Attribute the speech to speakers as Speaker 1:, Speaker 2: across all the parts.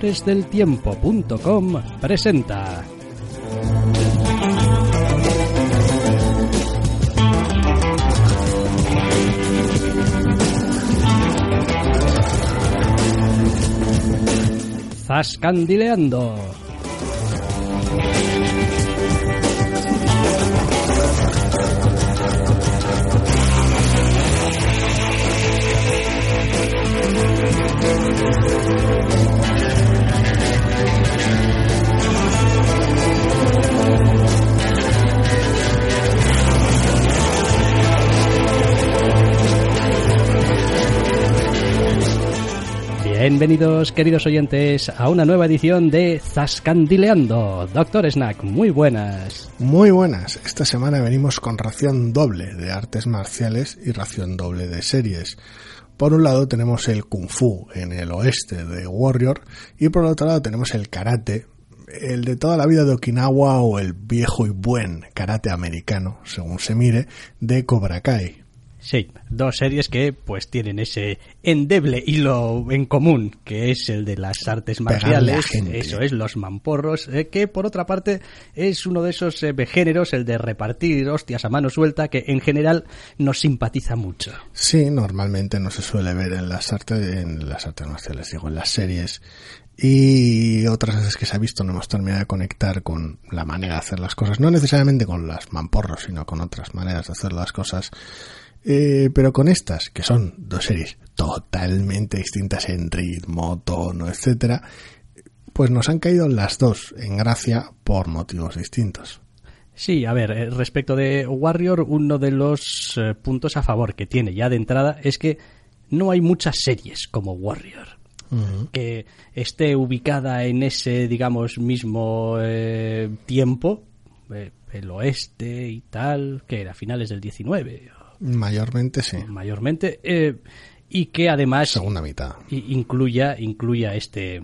Speaker 1: doctoresdeltiempo.com presenta. Zascandileando. Bienvenidos, queridos oyentes, a una nueva edición de Zascandileando. Doctor Snack, muy buenas.
Speaker 2: Muy buenas. Esta semana venimos con ración doble de artes marciales y ración doble de series. Por un lado tenemos el kung fu en el oeste de Warrior y por otro lado tenemos el karate, el de toda la vida de Okinawa o el viejo y buen karate americano, según se mire, de Cobra Kai.
Speaker 1: Sí, dos series que pues tienen ese endeble hilo en común, que es el de las artes marciales, eso es, los mamporros, eh, que por otra parte es uno de esos eh, géneros, el de repartir hostias a mano suelta, que en general nos simpatiza mucho.
Speaker 2: Sí, normalmente no se suele ver en las artes, en las artes marciales, digo, en las series, y otras veces que se ha visto no hemos terminado de conectar con la manera de hacer las cosas, no necesariamente con las mamporros, sino con otras maneras de hacer las cosas eh, pero con estas, que son dos series totalmente distintas en ritmo, tono, etcétera, pues nos han caído las dos en gracia por motivos distintos.
Speaker 1: Sí, a ver, eh, respecto de Warrior, uno de los eh, puntos a favor que tiene ya de entrada es que no hay muchas series como Warrior. Que esté ubicada en ese, digamos, mismo tiempo, el oeste y tal, que era finales del 19
Speaker 2: Mayormente sí.
Speaker 1: Mayormente. Eh, y que además.
Speaker 2: Segunda mitad.
Speaker 1: Incluya, incluya este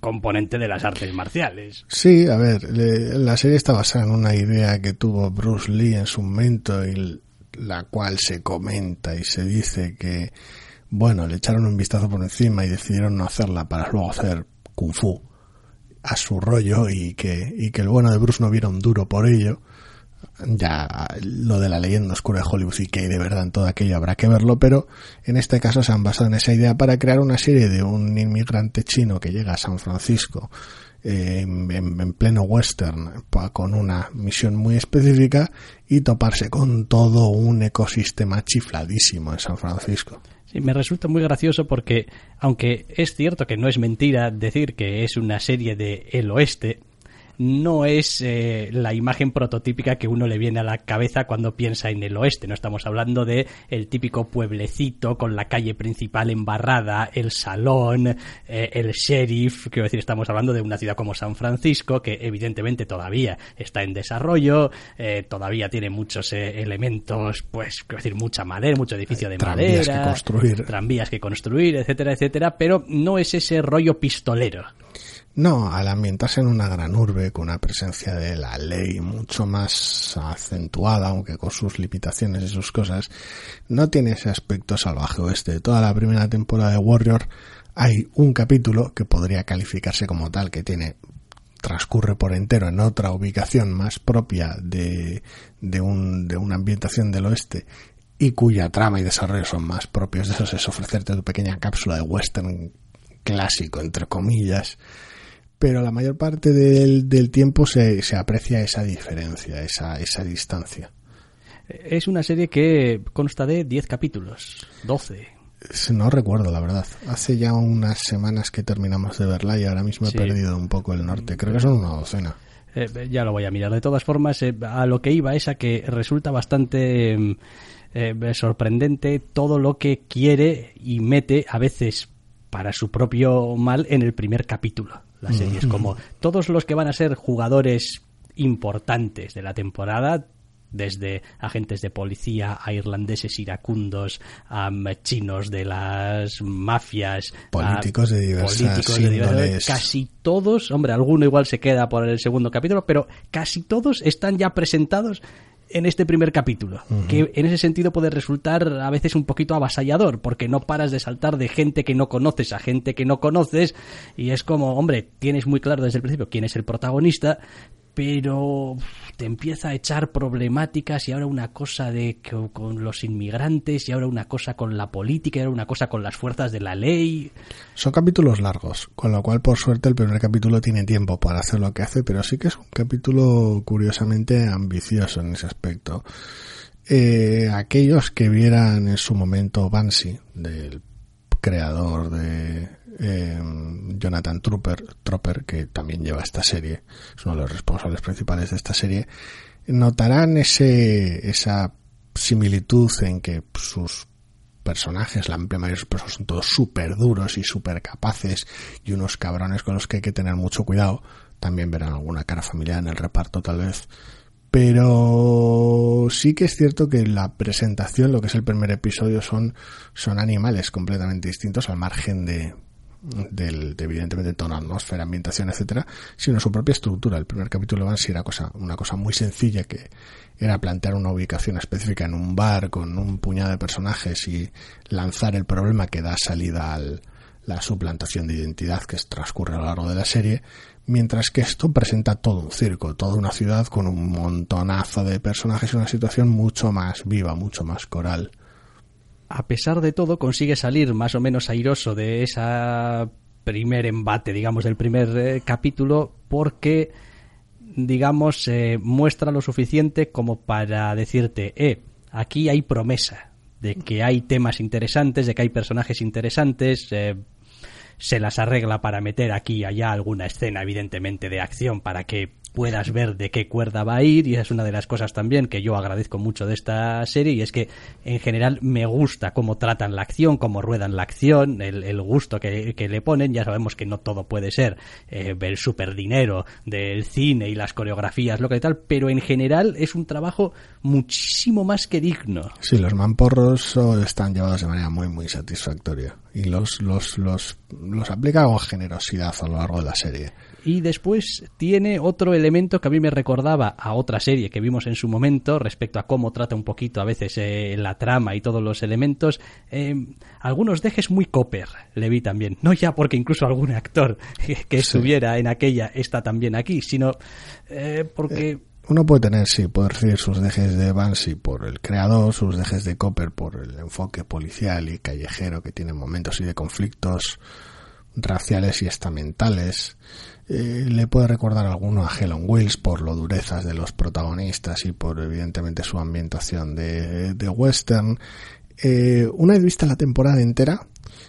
Speaker 1: componente de las artes marciales.
Speaker 2: Sí, a ver, la serie está basada en una idea que tuvo Bruce Lee en su momento y la cual se comenta y se dice que, bueno, le echaron un vistazo por encima y decidieron no hacerla para luego hacer kung fu a su rollo y que, y que el bueno de Bruce no viera un duro por ello ya lo de la leyenda oscura de Hollywood y que hay de verdad en todo aquello habrá que verlo, pero en este caso se han basado en esa idea para crear una serie de un inmigrante chino que llega a San Francisco eh, en, pleno western con una misión muy específica y toparse con todo un ecosistema chifladísimo en San Francisco.
Speaker 1: Sí, me resulta muy gracioso porque, aunque es cierto que no es mentira decir que es una serie de el oeste, no es eh, la imagen prototípica que uno le viene a la cabeza cuando piensa en el oeste. No estamos hablando de el típico pueblecito con la calle principal embarrada, el salón, eh, el sheriff. Quiero decir, estamos hablando de una ciudad como San Francisco que evidentemente todavía está en desarrollo, eh, todavía tiene muchos elementos, pues, quiero decir, mucha madera, mucho edificio de
Speaker 2: tranvías
Speaker 1: madera,
Speaker 2: que construir.
Speaker 1: tranvías que construir, etcétera, etcétera, pero no es ese rollo pistolero.
Speaker 2: No, al ambientarse en una gran urbe con una presencia de la ley mucho más acentuada, aunque con sus limitaciones y sus cosas, no tiene ese aspecto salvaje oeste. Toda la primera temporada de Warrior hay un capítulo que podría calificarse como tal, que tiene transcurre por entero en otra ubicación más propia de, de, un, de una ambientación del oeste y cuya trama y desarrollo son más propios de esos, es ofrecerte tu pequeña cápsula de western clásico, entre comillas, pero la mayor parte del, del tiempo se, se, aprecia esa diferencia, esa, esa distancia.
Speaker 1: Es una serie que consta de 10 capítulos, 12.
Speaker 2: No recuerdo, la verdad. Hace ya unas semanas que terminamos de verla y ahora mismo he perdido un poco el norte. Creo que son una docena.
Speaker 1: Eh, ya lo voy a mirar. De todas formas, eh, a lo que iba es a que resulta bastante eh, sorprendente todo lo que quiere y mete a veces para su propio mal en el primer capítulo la serie. Es como todos los que van a ser jugadores importantes de la temporada, desde agentes de policía a irlandeses iracundos, a chinos de las mafias,
Speaker 2: políticos de diversas
Speaker 1: casi todos, hombre, alguno igual se queda por el segundo capítulo, pero casi todos están ya presentados en este primer capítulo, que en ese sentido puede resultar a veces un poquito avasallador, porque no paras de saltar de gente que no conoces a gente que no conoces, y es como, hombre, tienes muy claro desde el principio quién es el protagonista, pero te empieza a echar problemáticas y ahora una cosa de con los inmigrantes y ahora una cosa con la política y ahora una cosa con las fuerzas de la ley.
Speaker 2: Son capítulos largos, con lo cual por suerte el primer capítulo tiene tiempo para hacer lo que hace, pero sí que es un capítulo curiosamente ambicioso en ese aspecto. Eh, aquellos que vieran en su momento Banshee, del creador de eh, Jonathan Trooper, Trooper, que también lleva esta serie, es uno de los responsables principales de esta serie, notarán ese, esa similitud en que sus personajes, la amplia mayoría de sus personajes son todos súper duros y súper capaces y unos cabrones con los que hay que tener mucho cuidado. También verán alguna cara familiar en el reparto tal vez. Pero sí que es cierto que la presentación, lo que es el primer episodio, son, son animales completamente distintos al margen de, del, de, evidentemente tono, atmósfera, ambientación, etcétera, sino su propia estructura. El primer capítulo de Banshee era cosa, una cosa muy sencilla que era plantear una ubicación específica en un bar con un puñado de personajes y lanzar el problema que da salida a la suplantación de identidad que transcurre a lo largo de la serie, mientras que esto presenta todo un circo, toda una ciudad con un montonazo de personajes y una situación mucho más viva, mucho más coral
Speaker 1: a pesar de todo, consigue salir más o menos airoso de esa primer embate, digamos, del primer eh, capítulo, porque, digamos, muestra lo suficiente como para decirte, eh, aquí hay promesa de que hay temas interesantes, de que hay personajes interesantes, eh, se las arregla para meter aquí y allá alguna escena, evidentemente, de acción para que puedas ver de qué cuerda va a ir y es una de las cosas también que yo agradezco mucho de esta serie y es que en general me gusta cómo tratan la acción, cómo ruedan la acción, el, gusto que, le ponen, ya sabemos que no todo puede ser eh, el super dinero del cine y las coreografías, lo que tal, pero en general es un trabajo muchísimo más que digno.
Speaker 2: Sí, los mamporros están llevados de manera muy muy satisfactoria y los, los, los, los aplica con generosidad a lo largo de la serie.
Speaker 1: Y después tiene otro elemento que a mí me recordaba a otra serie que vimos en su momento respecto a cómo trata un poquito a veces eh, la trama y todos los elementos. Eh, algunos dejes muy copper, le vi también. No ya porque incluso algún actor que estuviera en aquella está también aquí, sino eh, porque...
Speaker 2: Uno puede tener, sí, puede recibir sus dejes de Banshee por el creador, sus dejes de Copper por el enfoque policial y callejero que tiene momentos y de conflictos raciales y estamentales. Eh, le puede recordar alguno a Helen Wills por lo durezas de los protagonistas y por evidentemente su ambientación de, western. Eh, una vez vista la temporada entera,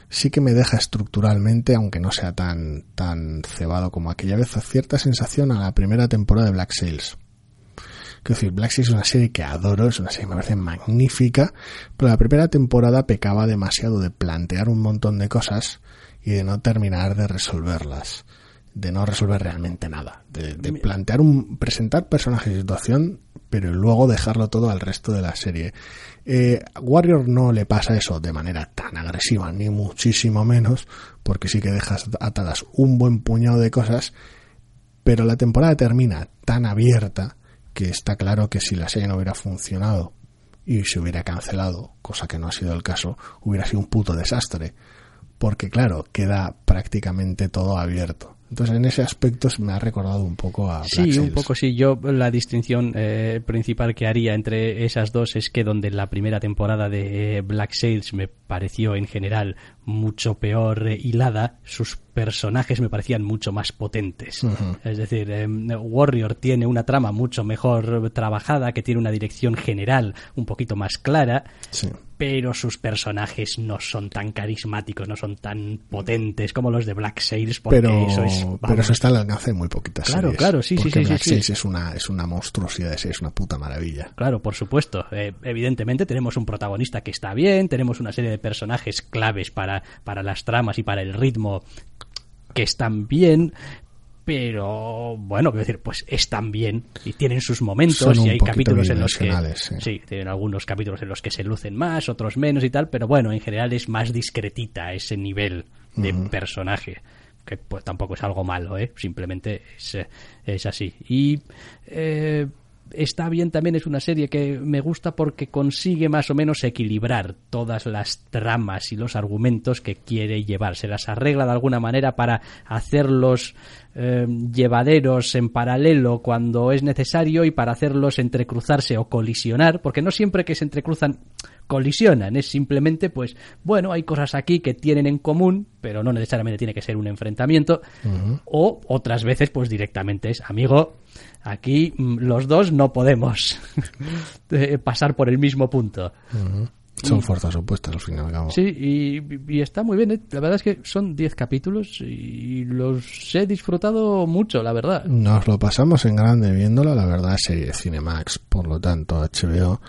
Speaker 2: sí que me deja estructuralmente, aunque no sea tan, tan cebado como aquella vez, cierta sensación a la primera temporada de Black Sails. Quiero decir, Black Sails es una serie que adoro, es una serie que me parece magnífica, pero la primera temporada pecaba demasiado de plantear un montón de cosas y de no terminar de resolverlas de no resolver realmente nada, de, plantear un, presentar personajes y situación, pero luego dejarlo todo al resto de la serie. Eh, Warrior no le pasa eso de manera tan agresiva, ni muchísimo menos, porque sí que dejas atadas un buen puñado de cosas, pero la temporada termina tan abierta que está claro que si la serie no hubiera funcionado y se hubiera cancelado, cosa que no ha sido el caso, hubiera sido un puto desastre, porque claro, queda prácticamente todo abierto entonces, en ese aspecto me ha recordado un poco a Black
Speaker 1: Sí, un poco sí. Yo la distinción eh, principal que haría entre esas dos es que donde la primera temporada de Black Sails me pareció en general mucho peor eh, hilada, sus personajes me parecían mucho más potentes. Es decir, em, Warrior tiene una trama mucho mejor trabajada, que tiene una dirección general un poquito más clara. Pero sus personajes no son tan carismáticos, no son tan potentes como los de Black Sails, porque
Speaker 2: pero,
Speaker 1: eso es...
Speaker 2: Pero eso está al alcance de muy poquitas
Speaker 1: Claro, claro, sí, sí, sí.
Speaker 2: Black
Speaker 1: sí,
Speaker 2: Sails es una, es una monstruosidad, es una puta maravilla.
Speaker 1: Claro, por supuesto. Eh, evidentemente tenemos un protagonista que está bien, tenemos una serie de personajes claves para, para las tramas y para el ritmo que están bien, pero bueno, quiero decir, pues están bien y tienen sus momentos y hay capítulos en los que sí. tienen algunos capítulos en los que se lucen más, otros menos y tal, pero bueno, en general es más discretita ese nivel de personaje que pues tampoco es algo malo, ¿eh? simplemente es, es así. Y eh, está bien también, es una serie que me gusta porque consigue más o menos equilibrar todas las tramas y los argumentos que quiere llevar. Se las arregla de alguna manera para hacerlos eh, llevaderos en paralelo cuando es necesario y para hacerlos entrecruzarse o colisionar, porque no siempre que se entrecruzan colisionan, es simplemente pues bueno, hay cosas aquí que tienen en común, pero no necesariamente tiene que ser un enfrentamiento, o otras veces pues directamente es amigo, aquí mm, los dos no podemos eh, pasar por el mismo punto.
Speaker 2: Son fuerzas opuestas al fin y al cabo.
Speaker 1: Sí, y, está muy bien. ¿eh? La verdad es que son 10 capítulos y los he disfrutado mucho, la verdad.
Speaker 2: Nos lo pasamos en grande viéndola, la verdad, serie Cinemax, por lo tanto, HBO.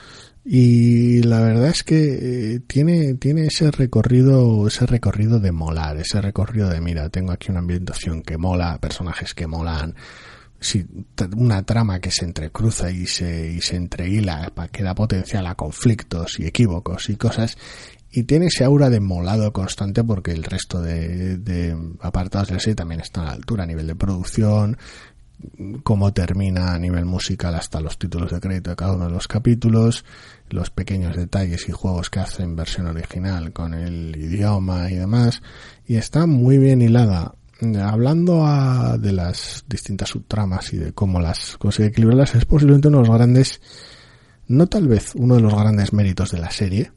Speaker 2: Y la verdad es que eh, tiene, tiene ese recorrido, ese recorrido de molar, ese recorrido de mira, tengo aquí una ambientación que mola, personajes que molan, si una trama que se entrecruza y se, y se entrehila que da potencial a conflictos y equívocos y cosas y tiene ese aura de molado constante porque el resto de, de apartados de la serie también están a la altura a nivel de producción cómo termina a nivel musical hasta los títulos de crédito de cada uno de los capítulos, los pequeños detalles y juegos que hace en versión original con el idioma y demás, y está muy bien hilada hablando de las distintas subtramas y de cómo las consigue equilibrarlas, es posiblemente uno de los grandes, no tal vez uno de los grandes méritos de la serie,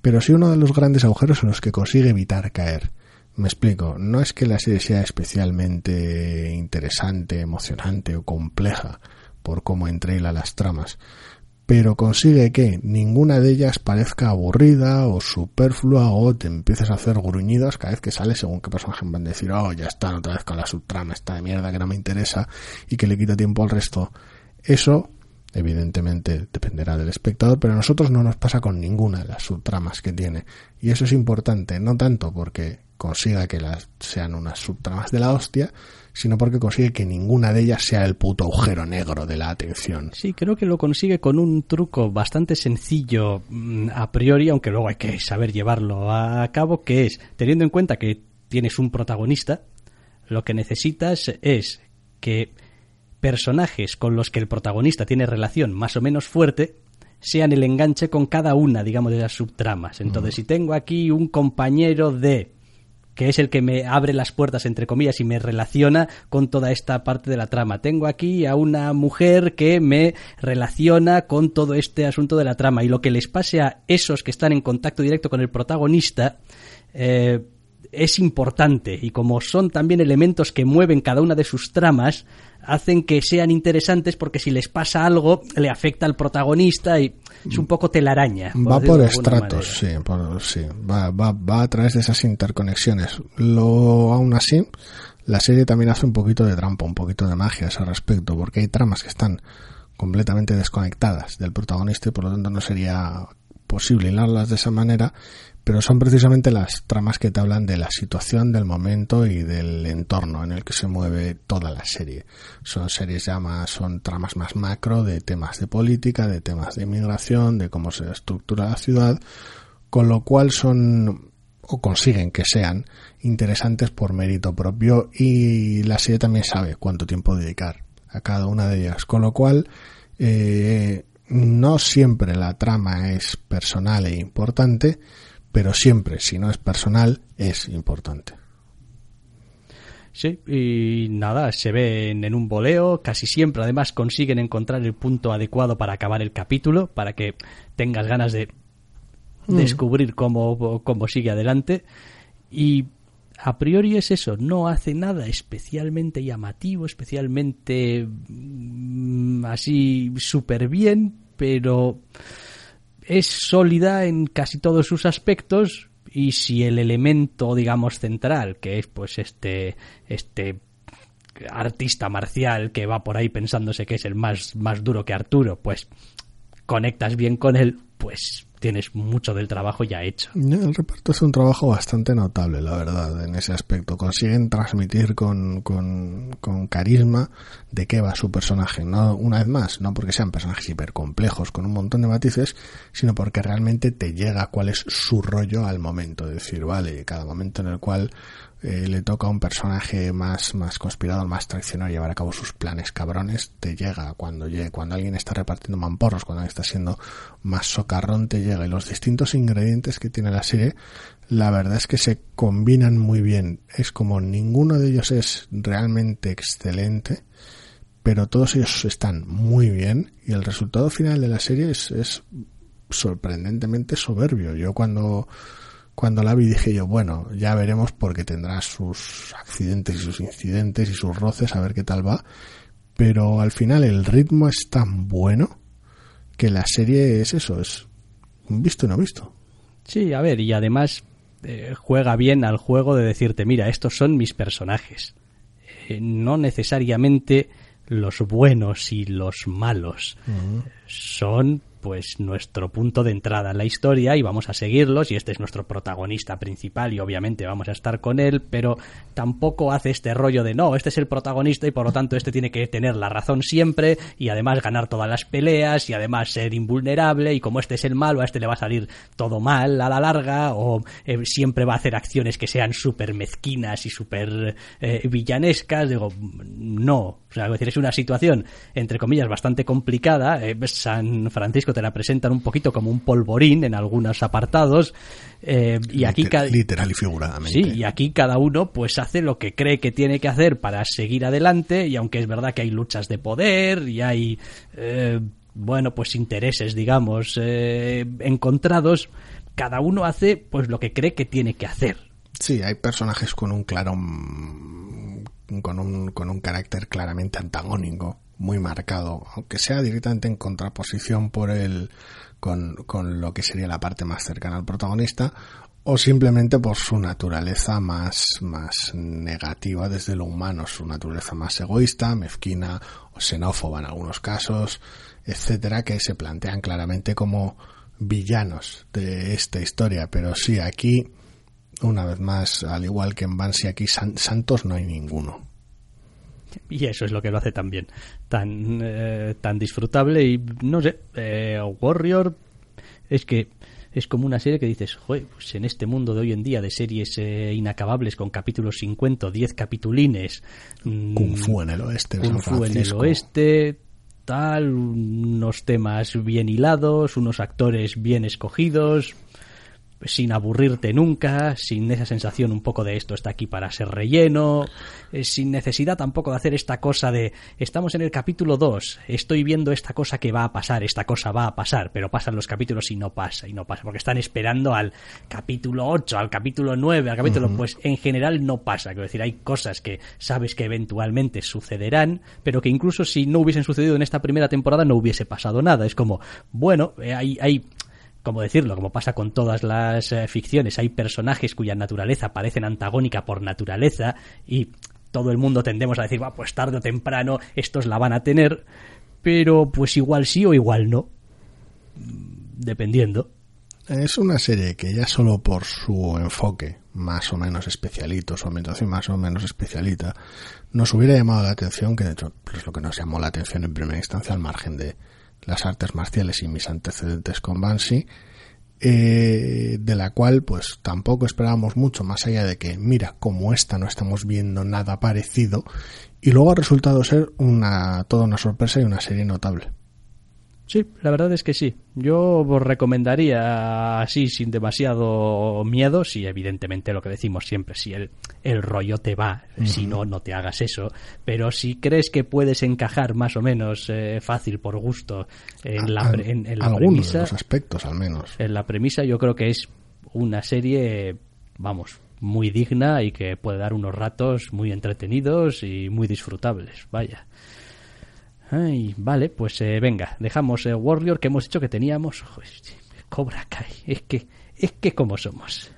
Speaker 2: pero sí uno de los grandes agujeros en los que consigue evitar caer. Me explico, no es que la serie sea especialmente interesante, emocionante o compleja por cómo entrela las tramas, pero consigue que ninguna de ellas parezca aburrida o superflua o te empieces a hacer gruñidos cada vez que sale según qué personaje van a decir, oh, ya están otra vez con la subtrama, esta de mierda que no me interesa y que le quita tiempo al resto. Eso, evidentemente, dependerá del espectador, pero a nosotros no nos pasa con ninguna de las subtramas que tiene. Y eso es importante, no tanto porque consiga que las sean unas subtramas de la hostia, sino porque consigue que ninguna de ellas sea el puto agujero negro de la atención.
Speaker 1: Sí, creo que lo consigue con un truco bastante sencillo mm, a priori, aunque luego hay que saber llevarlo a cabo, que es, teniendo en cuenta que tienes un protagonista, lo que necesitas es que personajes con los que el protagonista tiene relación más o menos fuerte sean el enganche con cada una, digamos, de las subtramas. Entonces, si tengo aquí un compañero de que es el que me abre las puertas, entre comillas, y me relaciona con toda esta parte de la trama. Tengo aquí a una mujer que me relaciona con todo este asunto de la trama. Y lo que les pase a esos que están en contacto directo con el protagonista, eh, es importante y como son también elementos que mueven cada una de sus tramas, hacen que sean interesantes porque si les pasa algo le afecta al protagonista y es un poco telaraña.
Speaker 2: Va por estratos, sí, sí. Va, va, va a través de esas interconexiones. Lo, aún así, la serie también hace un poquito de trampa, un poquito de magia a ese respecto, porque hay tramas que están completamente desconectadas del protagonista y por lo tanto no sería posible hilarlas de esa manera pero son precisamente las tramas que te hablan de la situación, del momento y del entorno en el que se mueve toda la serie. Son series ya más, son tramas más macro de temas de política, de temas de inmigración, de cómo se estructura la ciudad, con lo cual son o consiguen que sean interesantes por mérito propio y la serie también sabe cuánto tiempo dedicar a cada una de ellas, con lo cual eh, no siempre la trama es personal e importante, pero siempre, si no es personal, es importante.
Speaker 1: Sí, y nada, se ven en un boleo, casi siempre además consiguen encontrar el punto adecuado para acabar el capítulo, para que tengas ganas de mm. descubrir cómo, cómo sigue adelante. Y a priori es eso, no hace nada especialmente llamativo, especialmente mm, así súper bien, pero es sólida en casi todos sus aspectos y si el elemento digamos central que es pues este este artista marcial que va por ahí pensándose que es el más más duro que Arturo pues conectas bien con él pues tienes mucho del trabajo ya hecho.
Speaker 2: El reparto es un trabajo bastante notable, la verdad, en ese aspecto. Consiguen transmitir con, con, con carisma de qué va su personaje. No, una vez más, no porque sean personajes hipercomplejos con un montón de matices, sino porque realmente te llega cuál es su rollo al momento. Es decir, vale, cada momento en el cual eh, le toca a un personaje más, más conspirador, más traicionero llevar a cabo sus planes cabrones, te llega cuando cuando alguien está repartiendo mamporros, cuando alguien está siendo más socarrón, te llega. Y los distintos ingredientes que tiene la serie, la verdad es que se combinan muy bien. Es como ninguno de ellos es realmente excelente, pero todos ellos están muy bien y el resultado final de la serie es, es sorprendentemente soberbio. Yo cuando cuando la vi dije yo, bueno, ya veremos porque tendrá sus accidentes y sus incidentes y sus roces, a ver qué tal va. Pero al final el ritmo es tan bueno que la serie es eso, es visto y no visto.
Speaker 1: Sí, a ver, y además eh, juega bien al juego de decirte, mira, estos son mis personajes. Eh, no necesariamente los buenos y los malos. Son pues nuestro punto de entrada en la historia y vamos a seguirlos y este es nuestro protagonista principal y obviamente vamos a estar con él, pero tampoco hace este rollo de no, este es el protagonista y por lo tanto este tiene que tener la razón siempre y además ganar todas las peleas y además ser invulnerable y como este es el malo a este le va a salir todo mal a la larga o eh, siempre va a hacer acciones que sean súper mezquinas y súper eh, villanescas, digo, no, o sea, es decir, es una situación entre comillas bastante complicada, eh, San Francisco te la presentan un poquito como un polvorín en algunos apartados. Eh, y aquí
Speaker 2: literal y figuradamente.
Speaker 1: Sí, y aquí cada uno pues hace lo que cree que tiene que hacer para seguir adelante y aunque es verdad que hay luchas de poder y hay eh, bueno pues intereses digamos eh, encontrados, cada uno hace pues lo que cree que tiene que hacer.
Speaker 2: Sí, hay personajes con un claro con un, con un carácter claramente antagónico muy marcado, aunque sea directamente en contraposición por el, con, con lo que sería la parte más cercana al protagonista, o simplemente por su naturaleza más, más negativa desde lo humano, su naturaleza más egoísta, mezquina o xenófoba en algunos casos, etcétera, que se plantean claramente como villanos de esta historia. Pero sí, aquí, una vez más, al igual que en Bansi, aquí santos no hay ninguno.
Speaker 1: Y eso es lo que lo hace tan bien, tan, eh, tan disfrutable y no sé, eh, Warrior es que es como una serie que dices, joder, pues en este mundo de hoy en día de series eh, inacabables con capítulos 50, 10 capitulines.
Speaker 2: Mm, Kung Fu en el oeste.
Speaker 1: Kung Fu en el oeste, tal, unos temas bien hilados, unos actores bien escogidos sin aburrirte nunca, sin esa sensación un poco de esto está aquí para ser relleno, eh, sin necesidad tampoco de hacer esta cosa de estamos en el capítulo 2, estoy viendo esta cosa que va a pasar, esta cosa va a pasar, pero pasan los capítulos y no pasa, y no pasa, porque están esperando al capítulo 8, al capítulo 9, al capítulo, pues en general no pasa, quiero decir, hay cosas que sabes que eventualmente sucederán, pero que incluso si no hubiesen sucedido en esta primera temporada no hubiese pasado nada, es como, bueno, eh, hay, hay como decirlo, como pasa con todas las eh, ficciones, hay personajes cuya naturaleza parece antagónica por naturaleza y todo el mundo tendemos a decir, va, pues tarde o temprano estos la van a tener, pero pues igual sí o igual no, dependiendo.
Speaker 2: Es una serie que ya solo por su enfoque más o menos especialito, su ambientación más o menos especialita, nos hubiera llamado la atención, que de hecho es lo que nos llamó la atención en primera instancia al margen de, las artes marciales y mis antecedentes con Banshee, eh, de la cual pues tampoco esperábamos mucho más allá de que mira como esta no estamos viendo nada parecido y luego ha resultado ser una toda una sorpresa y una serie notable.
Speaker 1: Sí, la verdad es que sí. Yo os recomendaría así, sin demasiado miedo, si evidentemente lo que decimos siempre, si el, el rollo te va, si no, no te hagas eso. Pero si crees que puedes encajar más o menos eh, fácil por gusto en la, en, la
Speaker 2: algunos
Speaker 1: premisa.
Speaker 2: De los aspectos, al menos.
Speaker 1: En la premisa, yo creo que es una serie, vamos, muy digna y que puede dar unos ratos muy entretenidos y muy disfrutables. Vaya. Ay, vale, pues eh, venga, dejamos eh, Warrior que hemos dicho que teníamos. Cobra Kai, es que, es que como somos.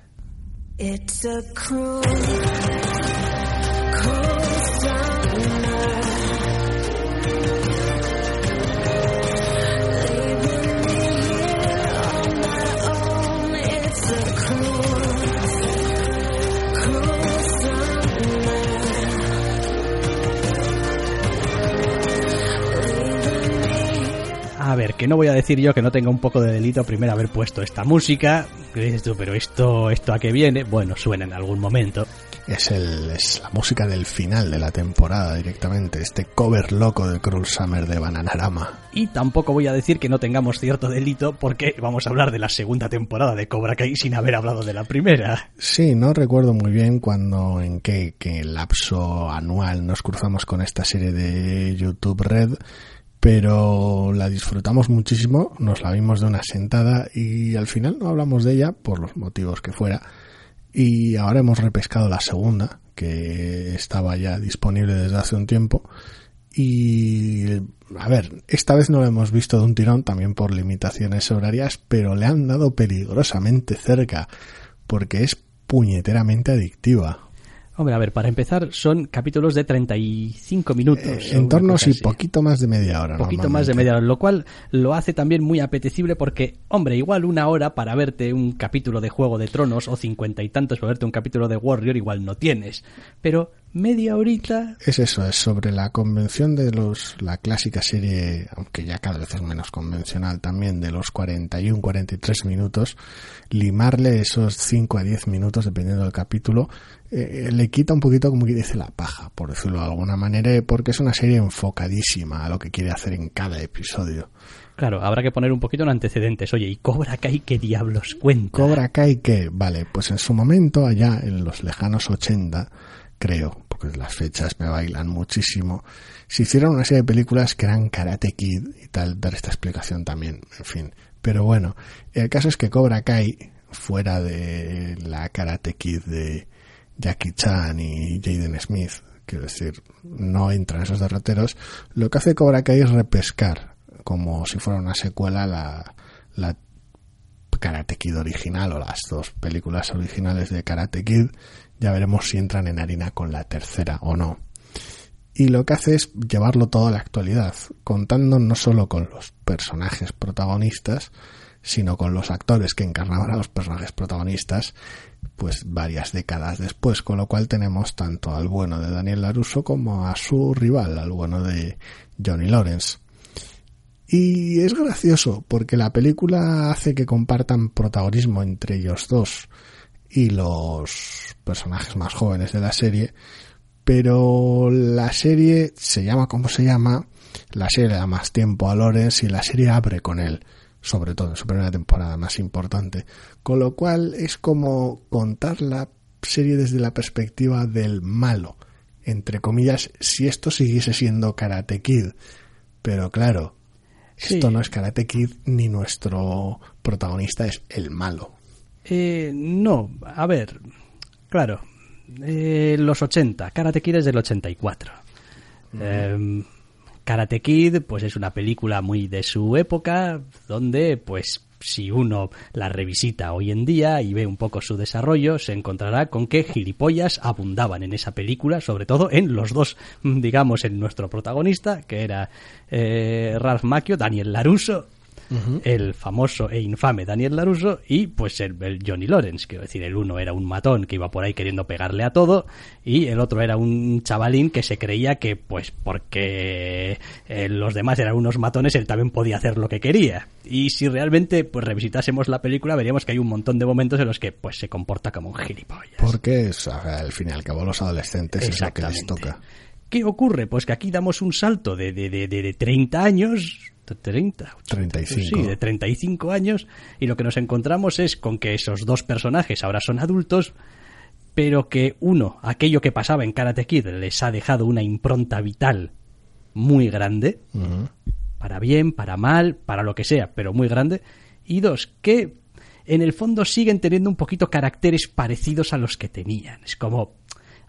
Speaker 1: Que no voy a decir yo que no tenga un poco de delito primero haber puesto esta música. Que dices tú, pero esto, esto a qué viene? Bueno, suena en algún momento.
Speaker 2: Es, el, es la música del final de la temporada directamente, este cover loco de Cruel Summer de Bananarama.
Speaker 1: Y tampoco voy a decir que no tengamos cierto delito porque vamos a hablar de la segunda temporada de Cobra Kai sin haber hablado de la primera.
Speaker 2: Sí, no recuerdo muy bien cuando, en qué, qué lapso anual nos cruzamos con esta serie de YouTube Red, pero la disfrutamos muchísimo, nos la vimos de una sentada y al final no hablamos de ella por los motivos que fuera y ahora hemos repescado la segunda, que estaba ya disponible desde hace un tiempo. Y, a ver, esta vez no la hemos visto de un tirón, también por limitaciones horarias, pero le han dado peligrosamente cerca, porque es puñeteramente adictiva.
Speaker 1: Hombre, a ver, para empezar, son capítulos de 35 minutos.
Speaker 2: Eh, en torno, sí, poquito más de media hora.
Speaker 1: Poquito más de media hora, lo cual lo hace también muy apetecible porque, hombre, igual una hora para verte un capítulo de Juego de Tronos o cincuenta y tantos para verte un capítulo de Warrior igual no tienes. Pero media horita.
Speaker 2: Es eso, es sobre la convención de los, la clásica serie, aunque ya cada vez es menos convencional también, de los 41, 43 minutos, limarle esos 5 a 10 minutos, dependiendo del capítulo, eh, le quita un poquito, como que dice, la paja, por decirlo de alguna manera, porque es una serie enfocadísima a lo que quiere hacer en cada episodio.
Speaker 1: Claro, habrá que poner un poquito en antecedentes. Oye, ¿y Cobra Kai qué diablos cuenta?
Speaker 2: Cobra Kai qué, vale, pues en su momento, allá en los lejanos 80, creo, porque las fechas me bailan muchísimo, se hicieron una serie de películas que eran Karate Kid y tal, dar esta explicación también, en fin. Pero bueno, el caso es que Cobra Kai, fuera de la Karate Kid de Jackie Chan y Jaden Smith, quiero decir, no entran esos derroteros, lo que hace Cobra Kai es repescar, como si fuera una secuela, la, la Karate Kid original o las dos películas originales de Karate Kid. Ya veremos si entran en harina con la tercera o no. Y lo que hace es llevarlo todo a la actualidad, contando no solo con los personajes protagonistas, sino con los actores que encarnaban a los personajes protagonistas, pues varias décadas después, con lo cual tenemos tanto al bueno de Daniel Laruso como a su rival, al bueno de Johnny Lawrence. Y es gracioso porque la película hace que compartan protagonismo entre ellos dos y los personajes más jóvenes de la serie, pero la serie se llama como se llama, la serie le da más tiempo a Lawrence y la serie abre con él, sobre todo en su primera temporada más importante, con lo cual es como contar la serie desde la perspectiva del malo, entre comillas, si esto siguiese siendo Karate Kid, pero claro, esto no es Karate Kid ni nuestro protagonista es el malo.
Speaker 1: Eh, no, a ver, claro, eh, los 80, Karate Kid es del 84. Eh, Karate Kid, pues es una película muy de su época, donde, pues, si uno la revisita hoy en día y ve un poco su desarrollo, se encontrará con que gilipollas abundaban en esa película, sobre todo en los dos, digamos, en nuestro protagonista, que era eh, Ralph Macchio, Daniel Laruso, el famoso e infame Daniel Laruso y pues el, el, Johnny Lawrence, quiero decir, el uno era un matón que iba por ahí queriendo pegarle a todo y el otro era un chavalín que se creía que pues porque eh, los demás eran unos matones él también podía hacer lo que quería y si realmente pues revisitásemos la película veríamos que hay un montón de momentos en los que pues se comporta como un gilipollas.
Speaker 2: Porque es, al fin y al cabo los adolescentes es lo que les toca.
Speaker 1: ¿Qué ocurre? Pues que aquí damos un salto de, de, de, de 30 años, 30,
Speaker 2: 35.
Speaker 1: Sí, de 35 años, y lo que nos encontramos es con que esos dos personajes ahora son adultos, pero que uno, aquello que pasaba en Karate Kid, les ha dejado una impronta vital muy grande, uh -huh. para bien, para mal, para lo que sea, pero muy grande, y dos, que en el fondo siguen teniendo un poquito caracteres parecidos a los que tenían. Es como,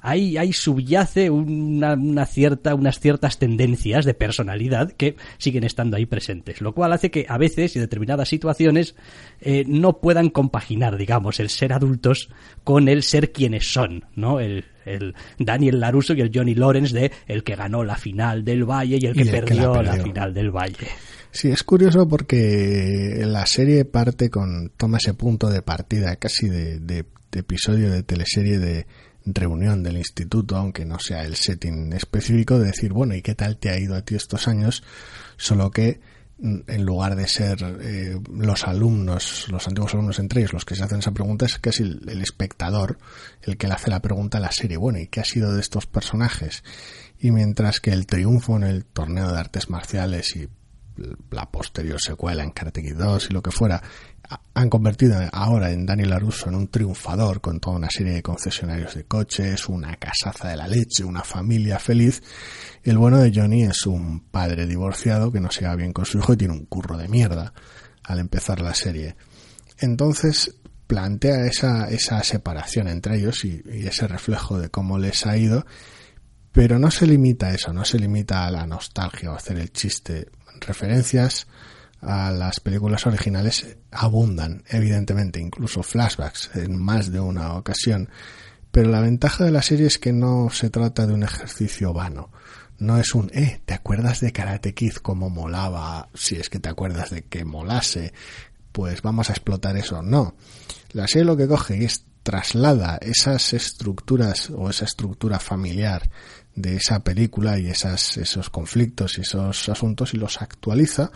Speaker 1: ahí, ahí subyace una, una, cierta, unas ciertas tendencias de personalidad que siguen estando ahí presentes, lo cual hace que a veces y determinadas situaciones eh, no puedan compaginar, digamos, el ser adultos con el ser quienes son, ¿no? El, el Daniel Laruso y el Johnny Lawrence de el que ganó la final del Valle y el que, y el perdió, que la, perdió, la final del Valle.
Speaker 2: Sí, es curioso porque la serie parte con, toma ese punto de partida casi de, de, de episodio de teleserie de reunión del instituto, aunque no sea el setting específico, de decir, bueno, ¿y qué tal te ha ido a ti estos años? Solo que en lugar de ser eh, los alumnos, los antiguos alumnos entre ellos, los que se hacen esa pregunta, es casi el, el, espectador el que le hace la pregunta a la serie. Bueno, ¿y qué ha sido de estos personajes? Y mientras que el triunfo en el torneo de artes marciales y la posterior secuela en Karate Kid 2 y lo que fuera, han convertido ahora en Daniel Larusso en un triunfador con toda una serie de concesionarios de coches, una casaza de la leche, una familia feliz. El bueno de Johnny es un padre divorciado que no se va bien con su hijo y tiene un curro de mierda al empezar la serie. Entonces plantea esa, esa separación entre ellos y, y ese reflejo de cómo les ha ido, pero no se limita a eso, no se limita a la nostalgia o hacer el chiste. Referencias a las películas originales abundan, evidentemente, incluso flashbacks en más de una ocasión. Pero la ventaja de la serie es que no se trata de un ejercicio vano. No es un, eh, ¿te acuerdas de Karate Kid como molaba? Si es que te acuerdas de que molase, pues vamos a explotar eso. No. La serie lo que coge es traslada esas estructuras o esa estructura familiar de esa película y esas, esos conflictos y esos asuntos y los actualiza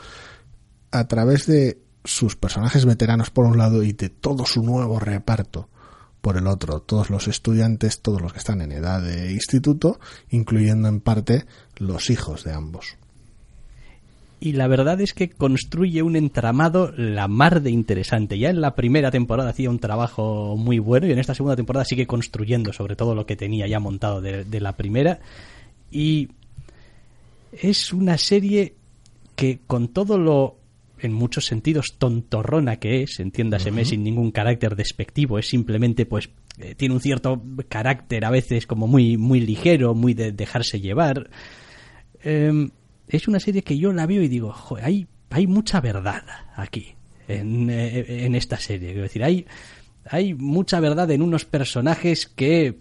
Speaker 2: a través de sus personajes veteranos por un lado y de todo su nuevo reparto por el otro, todos los estudiantes, todos los que están en edad de instituto, incluyendo en parte los hijos de ambos.
Speaker 1: Y la verdad es que construye un entramado la mar de interesante. Ya en la primera temporada hacía un trabajo muy bueno y en esta segunda temporada sigue construyendo sobre todo lo que tenía ya montado de, de la primera. Y es una serie que con todo lo en muchos sentidos tontorrona que es, entiéndaseme, sin ningún carácter despectivo, es simplemente pues eh, tiene un cierto carácter a veces como muy muy ligero, muy de dejarse llevar. Eh, es una serie que yo la veo y digo, joder, hay hay mucha verdad aquí en, eh, en esta serie, quiero decir, hay hay mucha verdad en unos personajes que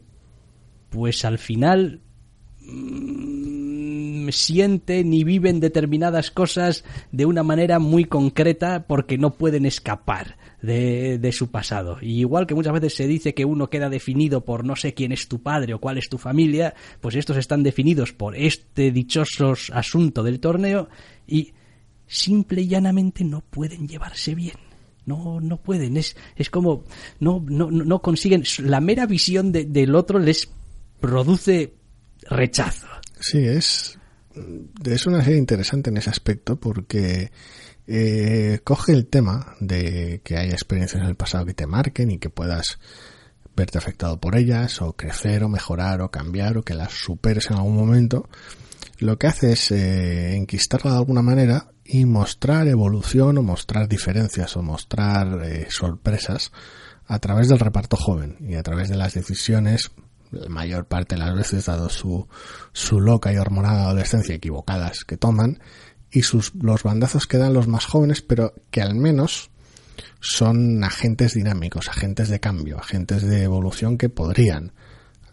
Speaker 1: pues al final sienten y viven determinadas cosas de una manera muy concreta porque no pueden escapar de, su pasado. Y igual que muchas veces se dice que uno queda definido por no sé quién es tu padre o cuál es tu familia, pues estos están definidos por este dichoso asunto del torneo y simple y llanamente no pueden llevarse bien. No, no pueden, es, es como, no, no, no consiguen, la mera visión de, del otro les produce rechazo.
Speaker 2: Sí, es, es una serie interesante en ese aspecto porque eh, coge el tema de que hay experiencias en el pasado que te marquen y que puedas verte afectado por ellas o crecer o mejorar o cambiar o que las superes en algún momento. Lo que hace es eh, enquistarla de alguna manera y mostrar evolución o mostrar diferencias o mostrar eh, sorpresas a través del reparto joven y a través de las decisiones la mayor parte de las veces, dado su, su loca y hormonada adolescencia equivocadas que toman, y sus, los bandazos que dan los más jóvenes, pero que al menos son agentes dinámicos, agentes de cambio, agentes de evolución que podrían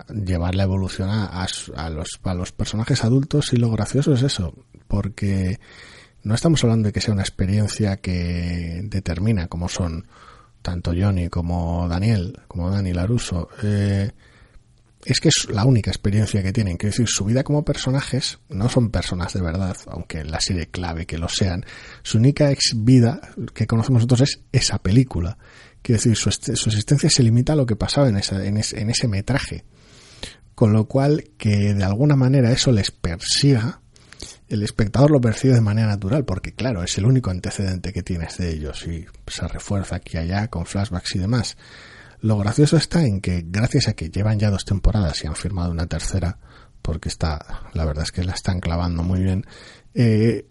Speaker 2: llevar la evolución a, a, a, los, a los personajes adultos y lo gracioso es eso, porque no estamos hablando de que sea una experiencia que determina como son tanto Johnny como Daniel, como Dani Laruso, eh, es que es la única experiencia que tienen. Quiero decir, su vida como personajes no son personas de verdad, aunque en la serie clave que lo sean. Su única ex vida que conocemos nosotros es esa película. Quiero decir, su, su existencia se limita a lo que pasaba en, esa, en, ese, en ese metraje. Con lo cual, que de alguna manera eso les persiga, el espectador lo percibe de manera natural, porque claro, es el único antecedente que tienes de ellos y se refuerza aquí y allá con flashbacks y demás. Lo gracioso está en que gracias a que llevan ya dos temporadas y han firmado una tercera, porque está, la verdad es que la están clavando muy bien, eh,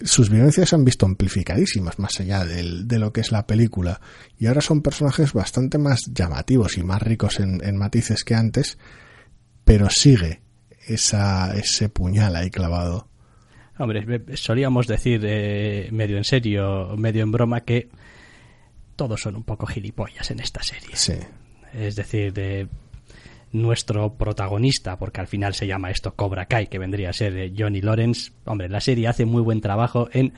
Speaker 2: sus vivencias se han visto amplificadísimas más allá de lo que es la película y ahora son personajes bastante más llamativos y más ricos en, en matices que antes, pero sigue esa, ese puñal ahí clavado.
Speaker 1: Hombre, solíamos decir eh, medio en serio, medio en broma que todos son un poco gilipollas en esta serie.
Speaker 2: Sí.
Speaker 1: Es decir, de nuestro protagonista, porque al final se llama esto Cobra Kai, que vendría a ser eh, Johnny Lawrence. Hombre, la serie hace muy buen trabajo en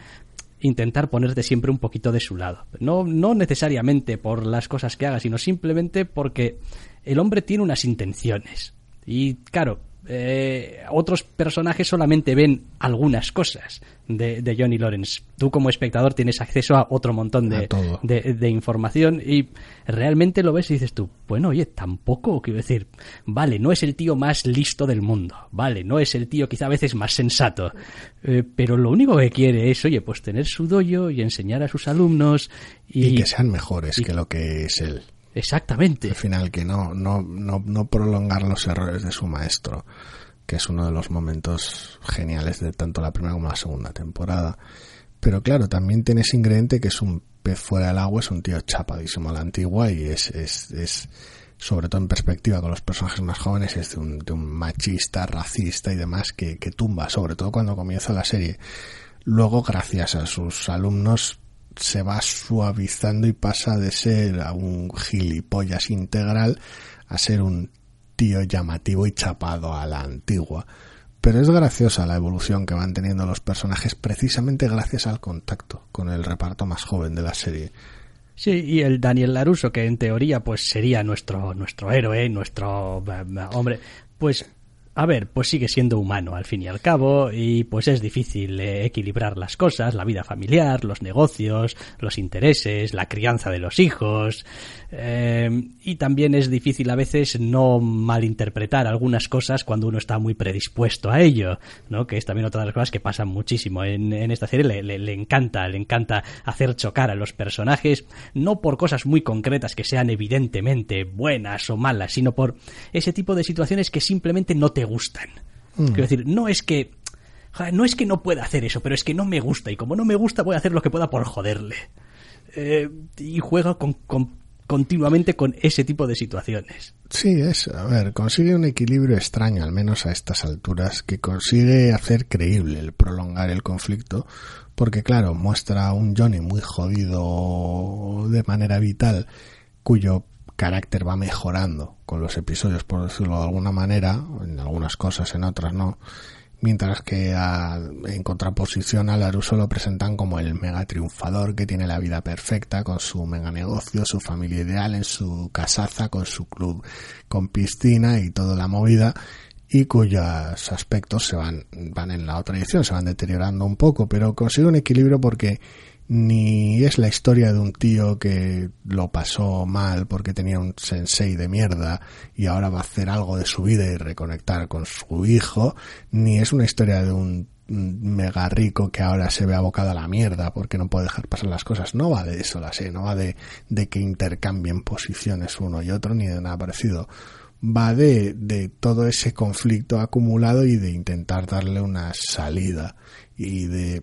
Speaker 1: intentar ponerte siempre un poquito de su lado. No, no necesariamente por las cosas que haga, sino simplemente porque el hombre tiene unas intenciones. Y claro, eh, otros personajes solamente ven algunas cosas de, de, Johnny Lawrence. Tú como espectador tienes acceso a otro montón de, de, de, información y realmente lo ves y dices tú, bueno, oye, tampoco, quiero decir, vale, no es el tío más listo del mundo, vale, no es el tío quizá a veces más sensato, eh, pero lo único que quiere es, oye, pues tener su doyo y enseñar a sus alumnos y,
Speaker 2: y que sean mejores que lo que es él.
Speaker 1: Exactamente.
Speaker 2: Al final, que no, no, no, no prolongar los errores de su maestro, que es uno de los momentos geniales de tanto la primera como la segunda temporada. Pero claro, también tiene ese ingrediente que es un pez fuera del agua, es un tío chapadísimo a la antigua y es, es, es sobre todo en perspectiva con los personajes más jóvenes, es de un, de un machista, racista y demás que, que tumba, sobre todo cuando comienza la serie. Luego, gracias a sus alumnos, se va suavizando y pasa de ser a un gilipollas integral a ser un tío llamativo y chapado a la antigua. Pero es graciosa la evolución que van teniendo los personajes precisamente gracias al contacto con el reparto más joven de la serie.
Speaker 1: Sí, y el Daniel Laruso, que en teoría pues sería nuestro, nuestro héroe, nuestro hombre, pues a ver, pues sigue siendo humano al fin y al cabo y pues es difícil eh, equilibrar las cosas, la vida familiar, los negocios, los intereses, la crianza de los hijos eh, y también es difícil a veces no malinterpretar algunas cosas cuando uno está muy predispuesto a ello, ¿no? Que es también otra de las cosas que pasan muchísimo en, en esta serie, le, le, le encanta, le encanta hacer chocar a los personajes, no por cosas muy concretas que sean evidentemente buenas o malas, sino por ese tipo de situaciones que simplemente no te gustan. Mm. Quiero decir, no es que no es que no pueda hacer eso, pero es que no me gusta y como no me gusta voy a hacer lo que pueda por joderle. Eh, y juega con, con, continuamente con ese tipo de situaciones.
Speaker 2: Sí, es, a ver, consigue un equilibrio extraño, al menos a estas alturas, que consigue hacer creíble el prolongar el conflicto, porque claro, muestra a un Johnny muy jodido de manera vital, cuyo carácter va mejorando con los episodios, por decirlo de alguna manera, en algunas cosas, en otras no, mientras que a, en contraposición a Laruso lo presentan como el mega triunfador que tiene la vida perfecta con su mega negocio, su familia ideal, en su casaza, con su club con piscina y toda la movida y cuyos aspectos se van, van en la otra dirección, se van deteriorando un poco, pero consigue un equilibrio porque ni es la historia de un tío que lo pasó mal porque tenía un sensei de mierda y ahora va a hacer algo de su vida y reconectar con su hijo, ni es una historia de un mega rico que ahora se ve abocado a la mierda porque no puede dejar pasar las cosas. No va de eso la serie, no va de, de que intercambien posiciones uno y otro ni de nada parecido. Va de, de todo ese conflicto acumulado y de intentar darle una salida y de de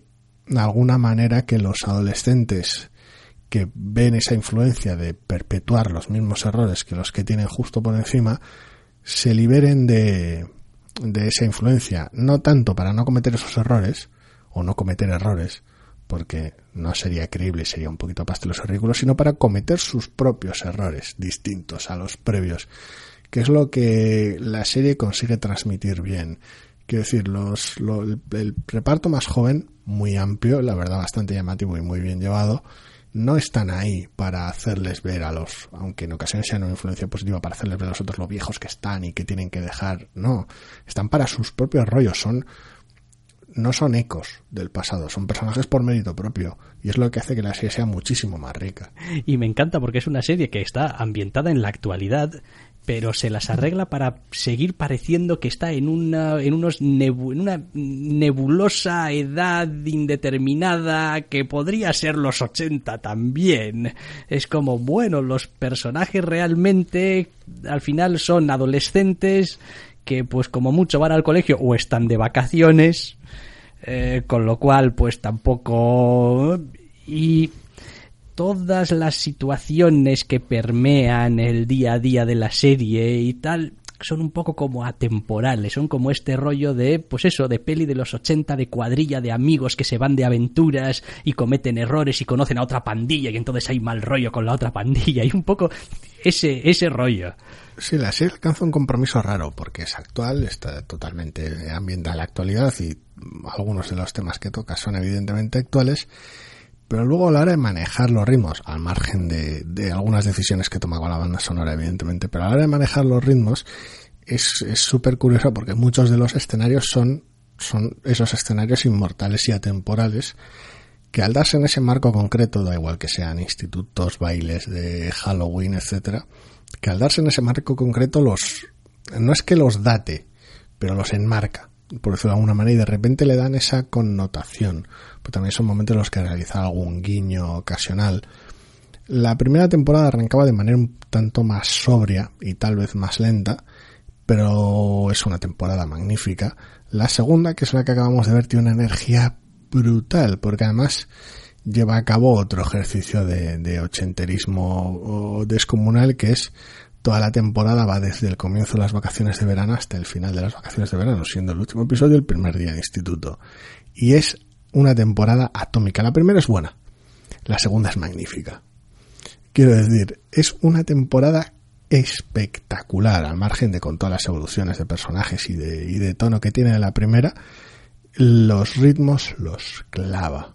Speaker 2: alguna manera que los adolescentes que ven esa influencia de perpetuar los mismos errores que los que tienen justo por encima se liberen de, de esa influencia, no tanto para no cometer esos errores o no cometer errores, porque no sería creíble, sería un poquito pasteloso ridículo, sino para cometer sus propios errores distintos a los previos, que es lo que la serie consigue transmitir bien. Quiero decir, los, lo, el, el reparto más joven muy amplio, la verdad bastante llamativo y muy bien llevado, no están ahí para hacerles ver a los, aunque en ocasiones sean una influencia positiva, para hacerles ver a los otros lo viejos que están y que tienen que dejar, no, están para sus propios rollos, son, no son ecos del pasado, son personajes por mérito propio y es lo que hace que la serie sea muchísimo más rica.
Speaker 1: Y me encanta porque es una serie que está ambientada en la actualidad pero se las arregla para seguir pareciendo que está en una, en unos nebu, en una nebulosa edad indeterminada que podría ser los 80 también. Es como, bueno, los personajes realmente al final son adolescentes que pues como mucho van al colegio o están de vacaciones, eh, con lo cual pues tampoco... Y todas las situaciones que permean el día a día de la serie y tal son un poco como atemporales, son como este rollo de, pues eso, de peli de los 80, de cuadrilla de amigos que se van de aventuras y cometen errores y conocen a otra pandilla y entonces hay mal rollo con la otra pandilla y un poco ese, ese rollo.
Speaker 2: Sí, la serie alcanza un compromiso raro porque es actual, está totalmente ambientada en la actualidad y algunos de los temas que toca son evidentemente actuales pero luego a la hora de manejar los ritmos, al margen de, de algunas decisiones que tomaba la banda sonora, evidentemente, pero a la hora de manejar los ritmos, es súper curiosa porque muchos de los escenarios son, son esos escenarios inmortales y atemporales que al darse en ese marco concreto, da igual que sean institutos, bailes de Halloween, etcétera, que al darse en ese marco concreto los no es que los date, pero los enmarca, por decirlo de alguna manera, y de repente le dan esa connotación. Pero también son momentos en los que realiza algún guiño ocasional. La primera temporada arrancaba de manera un tanto más sobria y tal vez más lenta, pero es una temporada magnífica. La segunda, que es la que acabamos de ver, tiene una energía brutal, porque además lleva a cabo otro ejercicio de ochenterismo descomunal, que es toda la temporada va desde el comienzo de las vacaciones de verano hasta el final de las vacaciones de verano, siendo el último episodio el primer día de instituto. Y es una temporada atómica. La primera es buena, la segunda es magnífica. Quiero decir, es una temporada espectacular, al margen de con todas las evoluciones de personajes y de, y de tono que tiene la primera, los ritmos los clava.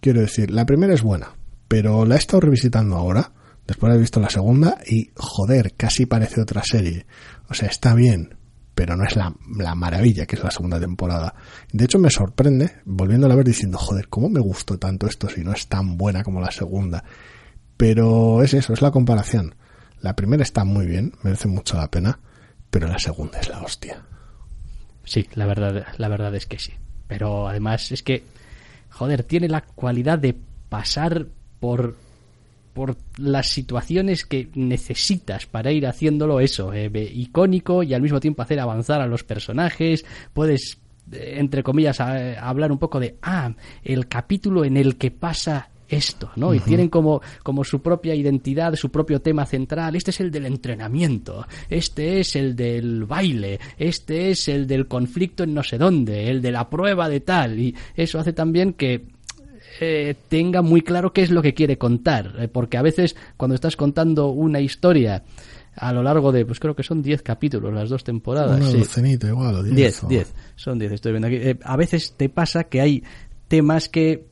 Speaker 2: Quiero decir, la primera es buena, pero la he estado revisitando ahora, después de haber visto la segunda, y joder, casi parece otra serie. O sea, está bien, pero no es la, la, maravilla que es la segunda temporada. De hecho, me sorprende, volviéndola a ver, diciendo, joder, ¿cómo me gustó tanto esto si no es tan buena como la segunda? Pero es eso, es la comparación. La primera está muy bien, merece mucho la pena, pero la segunda es la hostia.
Speaker 1: Sí, la verdad, la verdad es que sí. Pero además es que, joder, tiene la cualidad de pasar por por las situaciones que necesitas para ir haciéndolo eso, eh, icónico y al mismo tiempo hacer avanzar a los personajes, puedes eh, entre comillas hablar un poco de ah, el capítulo en el que pasa esto, ¿no? Y tienen como, como su propia identidad, su propio tema central. Este es el del entrenamiento, este es el del baile, este es el del conflicto en no sé dónde, el de la prueba de tal. Y eso hace también que eh, tenga muy claro qué es lo que quiere contar. Eh, porque a veces cuando estás contando una historia a lo largo de, pues creo que son 10 capítulos las dos temporadas.
Speaker 2: Una sí. igual, 10.
Speaker 1: 10, son 10, estoy viendo aquí. Eh, a veces te pasa que hay temas que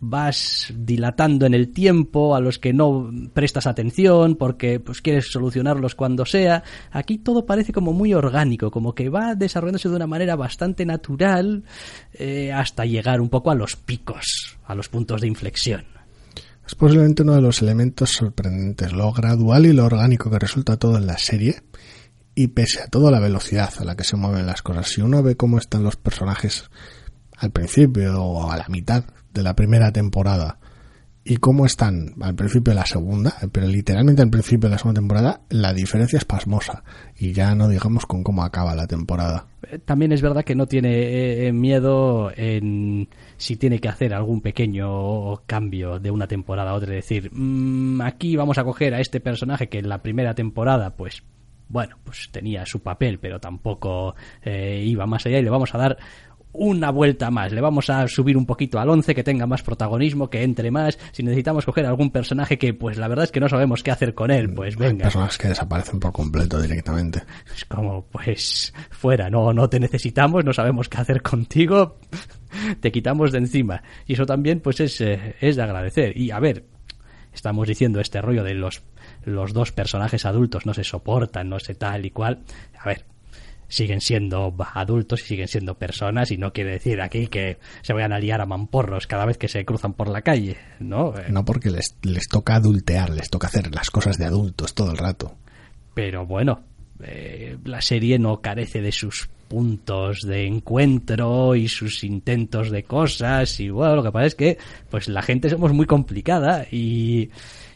Speaker 1: vas dilatando en el tiempo, a los que no prestas atención porque pues quieres solucionarlos cuando sea. Aquí todo parece como muy orgánico, como que va desarrollándose de una manera bastante natural eh, hasta llegar un poco a los picos, a los puntos de inflexión.
Speaker 2: Es posiblemente uno de los elementos sorprendentes, lo gradual y lo orgánico que resulta todo en la serie y pese a todo la velocidad a la que se mueven las cosas. Si uno ve cómo están los personajes al principio o a la mitad de la primera temporada y cómo están al principio de la segunda, pero literalmente al principio de la segunda temporada, la diferencia es pasmosa. Y ya no digamos con cómo acaba la temporada.
Speaker 1: Eh, también es verdad que no tiene eh, miedo en si tiene que hacer algún pequeño cambio de una temporada a otra. Es decir, mmm, aquí vamos a coger a este personaje que en la primera temporada, pues bueno, pues tenía su papel, pero tampoco eh, iba más allá y le vamos a dar una vuelta más. Le vamos a subir un poquito al 11, que tenga más protagonismo, que entre más. Si necesitamos coger algún personaje que, pues la verdad es que no sabemos qué hacer con él, pues venga.
Speaker 2: Hay personas que desaparecen por completo directamente.
Speaker 1: Es como, pues, fuera, no, no te necesitamos, no sabemos qué hacer contigo, te quitamos de encima. Y eso también, pues, es, eh, es de agradecer. Y a ver, estamos diciendo este rollo de los, los dos personajes adultos no se soportan, no sé tal y cual. A ver, siguen siendo adultos y siguen siendo personas y no quiere decir aquí que se vayan a liar a mamporros cada vez que se cruzan por la calle, ¿no?
Speaker 2: No porque les, les toca adultear, les toca hacer las cosas de adultos todo el rato.
Speaker 1: Pero bueno, eh, la serie no carece de sus puntos de encuentro y sus intentos de cosas y bueno, lo que pasa es que pues la gente somos muy complicada y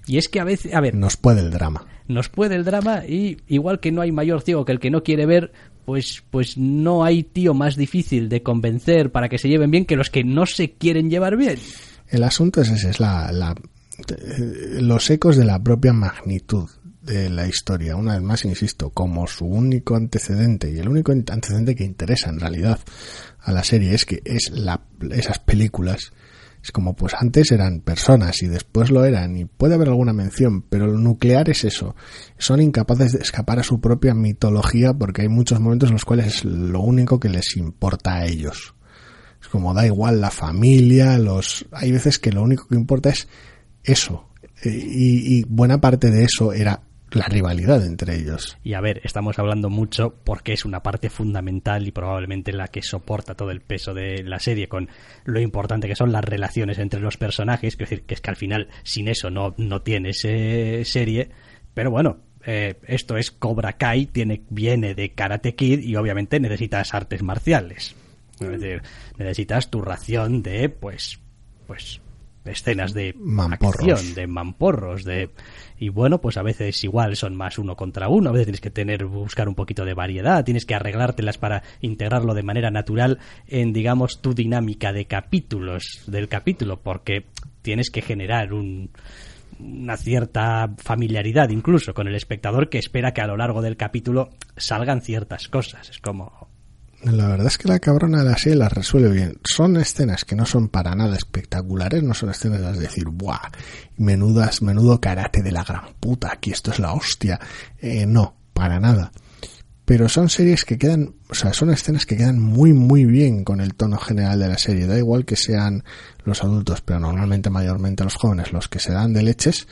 Speaker 1: y es que a veces, a ver,
Speaker 2: nos puede el drama.
Speaker 1: Nos puede el drama y igual que no hay mayor ciego que el que no quiere ver, pues, pues no hay tío más difícil de convencer para que se lleven bien que los que no se quieren llevar bien.
Speaker 2: El asunto es ese, es la, la, los ecos de la propia magnitud de la historia. Una vez más, insisto, como su único antecedente y el único antecedente que interesa en realidad a la serie es que es la, esas películas es como, pues antes eran personas y después lo eran y puede haber alguna mención, pero lo nuclear es eso. Son incapaces de escapar a su propia mitología porque hay muchos momentos en los cuales es lo único que les importa a ellos. Es como da igual la familia, los, hay veces que lo único que importa es eso. E, y, y buena parte de eso era la rivalidad entre ellos.
Speaker 1: Y a ver, estamos hablando mucho porque es una parte fundamental y probablemente la que soporta todo el peso de la serie con lo importante que son las relaciones entre los personajes, quiero decir que es que al final sin eso no, no tienes eh, serie, pero bueno, eh, esto es Cobra Kai, tiene, viene de Karate Kid y obviamente necesitas artes marciales. Necesitas tu ración de, pues, pues, escenas de
Speaker 2: Mamporros.
Speaker 1: acción, de mamporros, de y bueno, pues a veces igual son más uno contra uno, a veces tienes que tener buscar un poquito de variedad, tienes que arreglártelas para integrarlo de manera natural en digamos tu dinámica de capítulos del capítulo, porque tienes que generar un una cierta familiaridad incluso con el espectador que espera que a lo largo del capítulo salgan ciertas cosas. Es como,
Speaker 2: La verdad es que la cabrona de la serie las resuelve bien. Son escenas que no son para nada espectaculares, no son escenas de decir, ¡buah! Menudas, menudo karate de la gran puta, aquí esto es la hostia. Eh, no, para nada. Pero son series que quedan, o sea, son escenas que quedan muy, muy bien con el tono general de la serie. Da igual que sean los adultos, pero normalmente, mayormente los jóvenes, los que se dan de leches,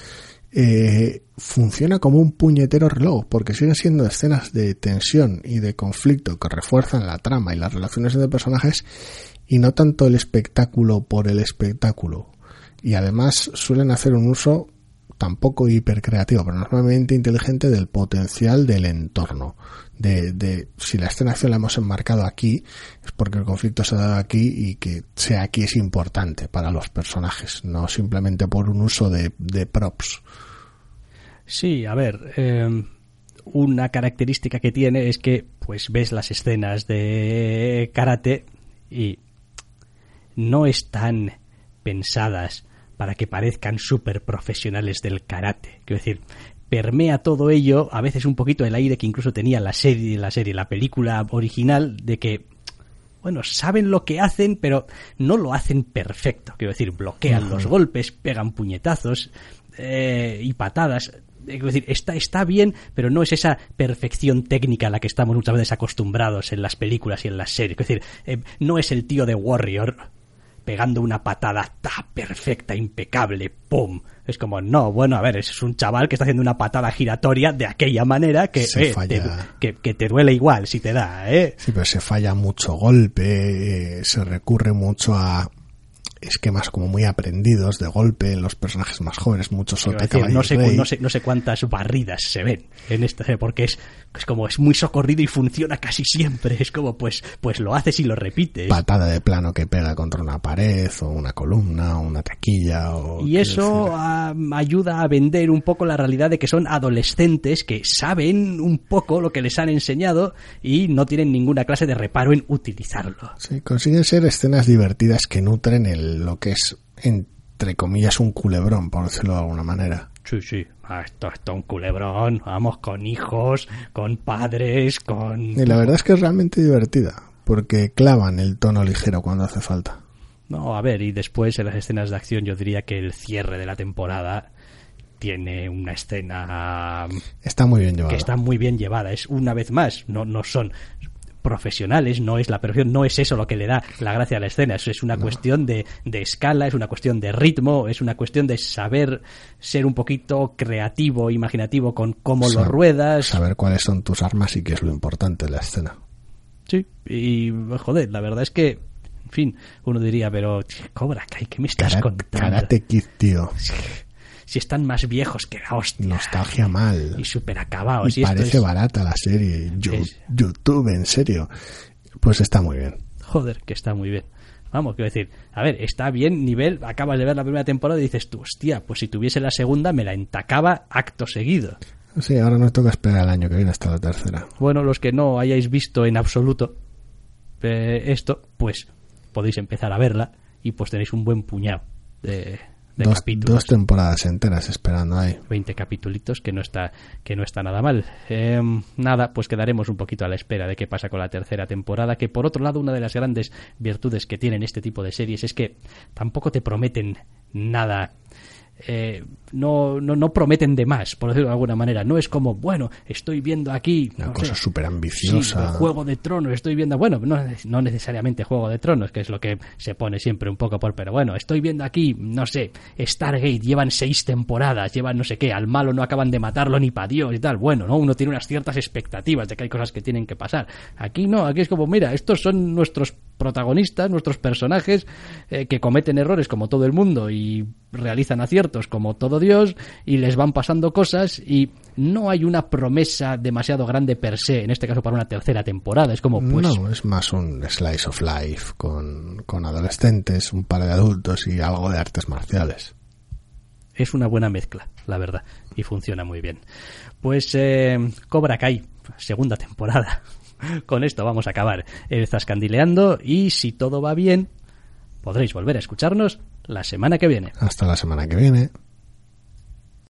Speaker 2: eh, funciona como un puñetero reloj, porque siguen siendo escenas de tensión y de conflicto que refuerzan la trama y las relaciones entre personajes y no tanto el espectáculo por el espectáculo. Y además suelen hacer un uso tampoco hipercreativo, pero normalmente inteligente del potencial del entorno. De, si la escena de acción la hemos enmarcado aquí, es porque el conflicto se ha dado aquí y que sea aquí es importante para los personajes, no simplemente por un uso de, props.
Speaker 1: Sí, a ver, eh, una característica que tiene es que pues ves las escenas de karate y no están pensadas para que parezcan súper profesionales del karate. Quiero decir, permea todo ello, a veces un poquito el aire que incluso tenía la serie, la serie, la película original, de que bueno, saben lo que hacen, pero no lo hacen perfecto. Quiero decir, bloquean los golpes, pegan puñetazos eh, y patadas. Es decir, está, está bien, pero no es esa perfección técnica a la que estamos muchas veces acostumbrados en las películas y en las series. Es decir, eh, no es el tío de Warrior pegando una patada ta perfecta, impecable, ¡pum! Es como, no, bueno, a ver, es un chaval que está haciendo una patada giratoria de aquella manera que,
Speaker 2: Se
Speaker 1: eh,
Speaker 2: falla.
Speaker 1: te, que, que te duele igual si te da, ¿eh?
Speaker 2: Sí, pero se falla mucho golpe, eh, se recurre mucho a esquemas como muy aprendidos de golpe en los personajes más jóvenes, mucho
Speaker 1: Quiero
Speaker 2: solte
Speaker 1: decir,
Speaker 2: caballo
Speaker 1: no, sé, no, sé, no sé cuántas barridas se ven en esta porque es, es como es muy socorrido y funciona casi siempre. Es como, pues, pues lo haces y lo repites.
Speaker 2: patada de plano que pega contra una pared o una columna o una taquilla o
Speaker 1: Y eso ah, ayuda a vender un poco la realidad de que son adolescentes que saben un poco lo que les han enseñado y no tienen ninguna clase de reparo en utilizarlo.
Speaker 2: sí, consiguen ser escenas divertidas que nutren el, lo que es entre comillas un culebrón por decirlo de alguna manera
Speaker 1: Sí, sí. Ah, esto es un culebrón. Vamos con hijos, con padres, con...
Speaker 2: y la verdad es que es realmente divertida porque clavan el tono ligero cuando hace falta
Speaker 1: No, a ver, y después en las escenas de acción yo diría que el cierre de la temporada tiene una escena
Speaker 2: está muy bien llevada
Speaker 1: que está muy bien llevada. Es una vez más, no, no son profesionales, no es la perfección, no es eso lo que le da la gracia a la escena, eso es una cuestión de, de escala, es una cuestión de ritmo, es una cuestión de saber ser un poquito creativo, imaginativo con cómo lo ruedas.
Speaker 2: saber cuáles son tus armas y qué es lo importante de la escena
Speaker 1: Sí, y joder, la verdad es que, en fin, uno diría, pero Cobra Kai, ¿qué me estás contando?
Speaker 2: Karate Kid tío
Speaker 1: Si están más viejos que la hostia.
Speaker 2: nostalgia mal
Speaker 1: Y súper acabados.
Speaker 2: y parece
Speaker 1: es-
Speaker 2: barata la serie Yo-
Speaker 1: Es-
Speaker 2: YouTube en serio pues está muy bien
Speaker 1: Joder, que está muy bien. Vamos, quiero decir, a ver, está bien nivel, acabas de ver la primera temporada y dices tú, hostia, pues si tuviese la segunda me la entacaba acto seguido.
Speaker 2: Sí, ahora nos toca esperar el año que viene hasta la tercera.
Speaker 1: Bueno, los que no hayáis visto en absoluto eh, esto, pues podéis empezar a verla y pues tenéis un buen puñado de, de
Speaker 2: Dos,
Speaker 1: capítulos.
Speaker 2: dos temporadas enteras esperando ahí.
Speaker 1: 20 capítulos que no está que no está nada mal Eh, nada pues quedaremos un poquito a la espera de qué pasa con la tercera temporada que por otro lado una de las grandes virtudes que tienen este tipo de series es que tampoco te prometen nada eh, no, no, no, prometen de más, por decirlo de alguna manera. No es como, bueno, estoy viendo aquí.
Speaker 2: Una cosa súper ambiciosa.
Speaker 1: Juego de Tronos, estoy viendo. Bueno, no, no, necesariamente Juego de Tronos, que es lo que se pone siempre un poco por. Pero bueno, estoy viendo aquí, no sé, Stargate, llevan seis temporadas, llevan no sé qué, al malo no acaban de matarlo ni para Dios y tal. Bueno, ¿no? Uno tiene unas ciertas expectativas de que hay cosas que tienen que pasar. Aquí no, aquí es como, mira, estos son nuestros protagonistas, nuestros personajes eh, que cometen errores como todo el mundo y realizan aciertos como todo Dios y les van pasando cosas y no hay una promesa demasiado grande per se, en este caso para una tercera temporada. Es como, pues.
Speaker 2: No, es más un slice of life con, con adolescentes, un par de adultos y algo de artes marciales.
Speaker 1: Es una buena mezcla, la verdad, y funciona muy bien. Pues eh, Cobra Kai, segunda temporada. Con esto vamos a acabar el Zascandileando y si todo va bien, podréis volver a escucharnos la semana que viene.
Speaker 2: Hasta la semana que viene.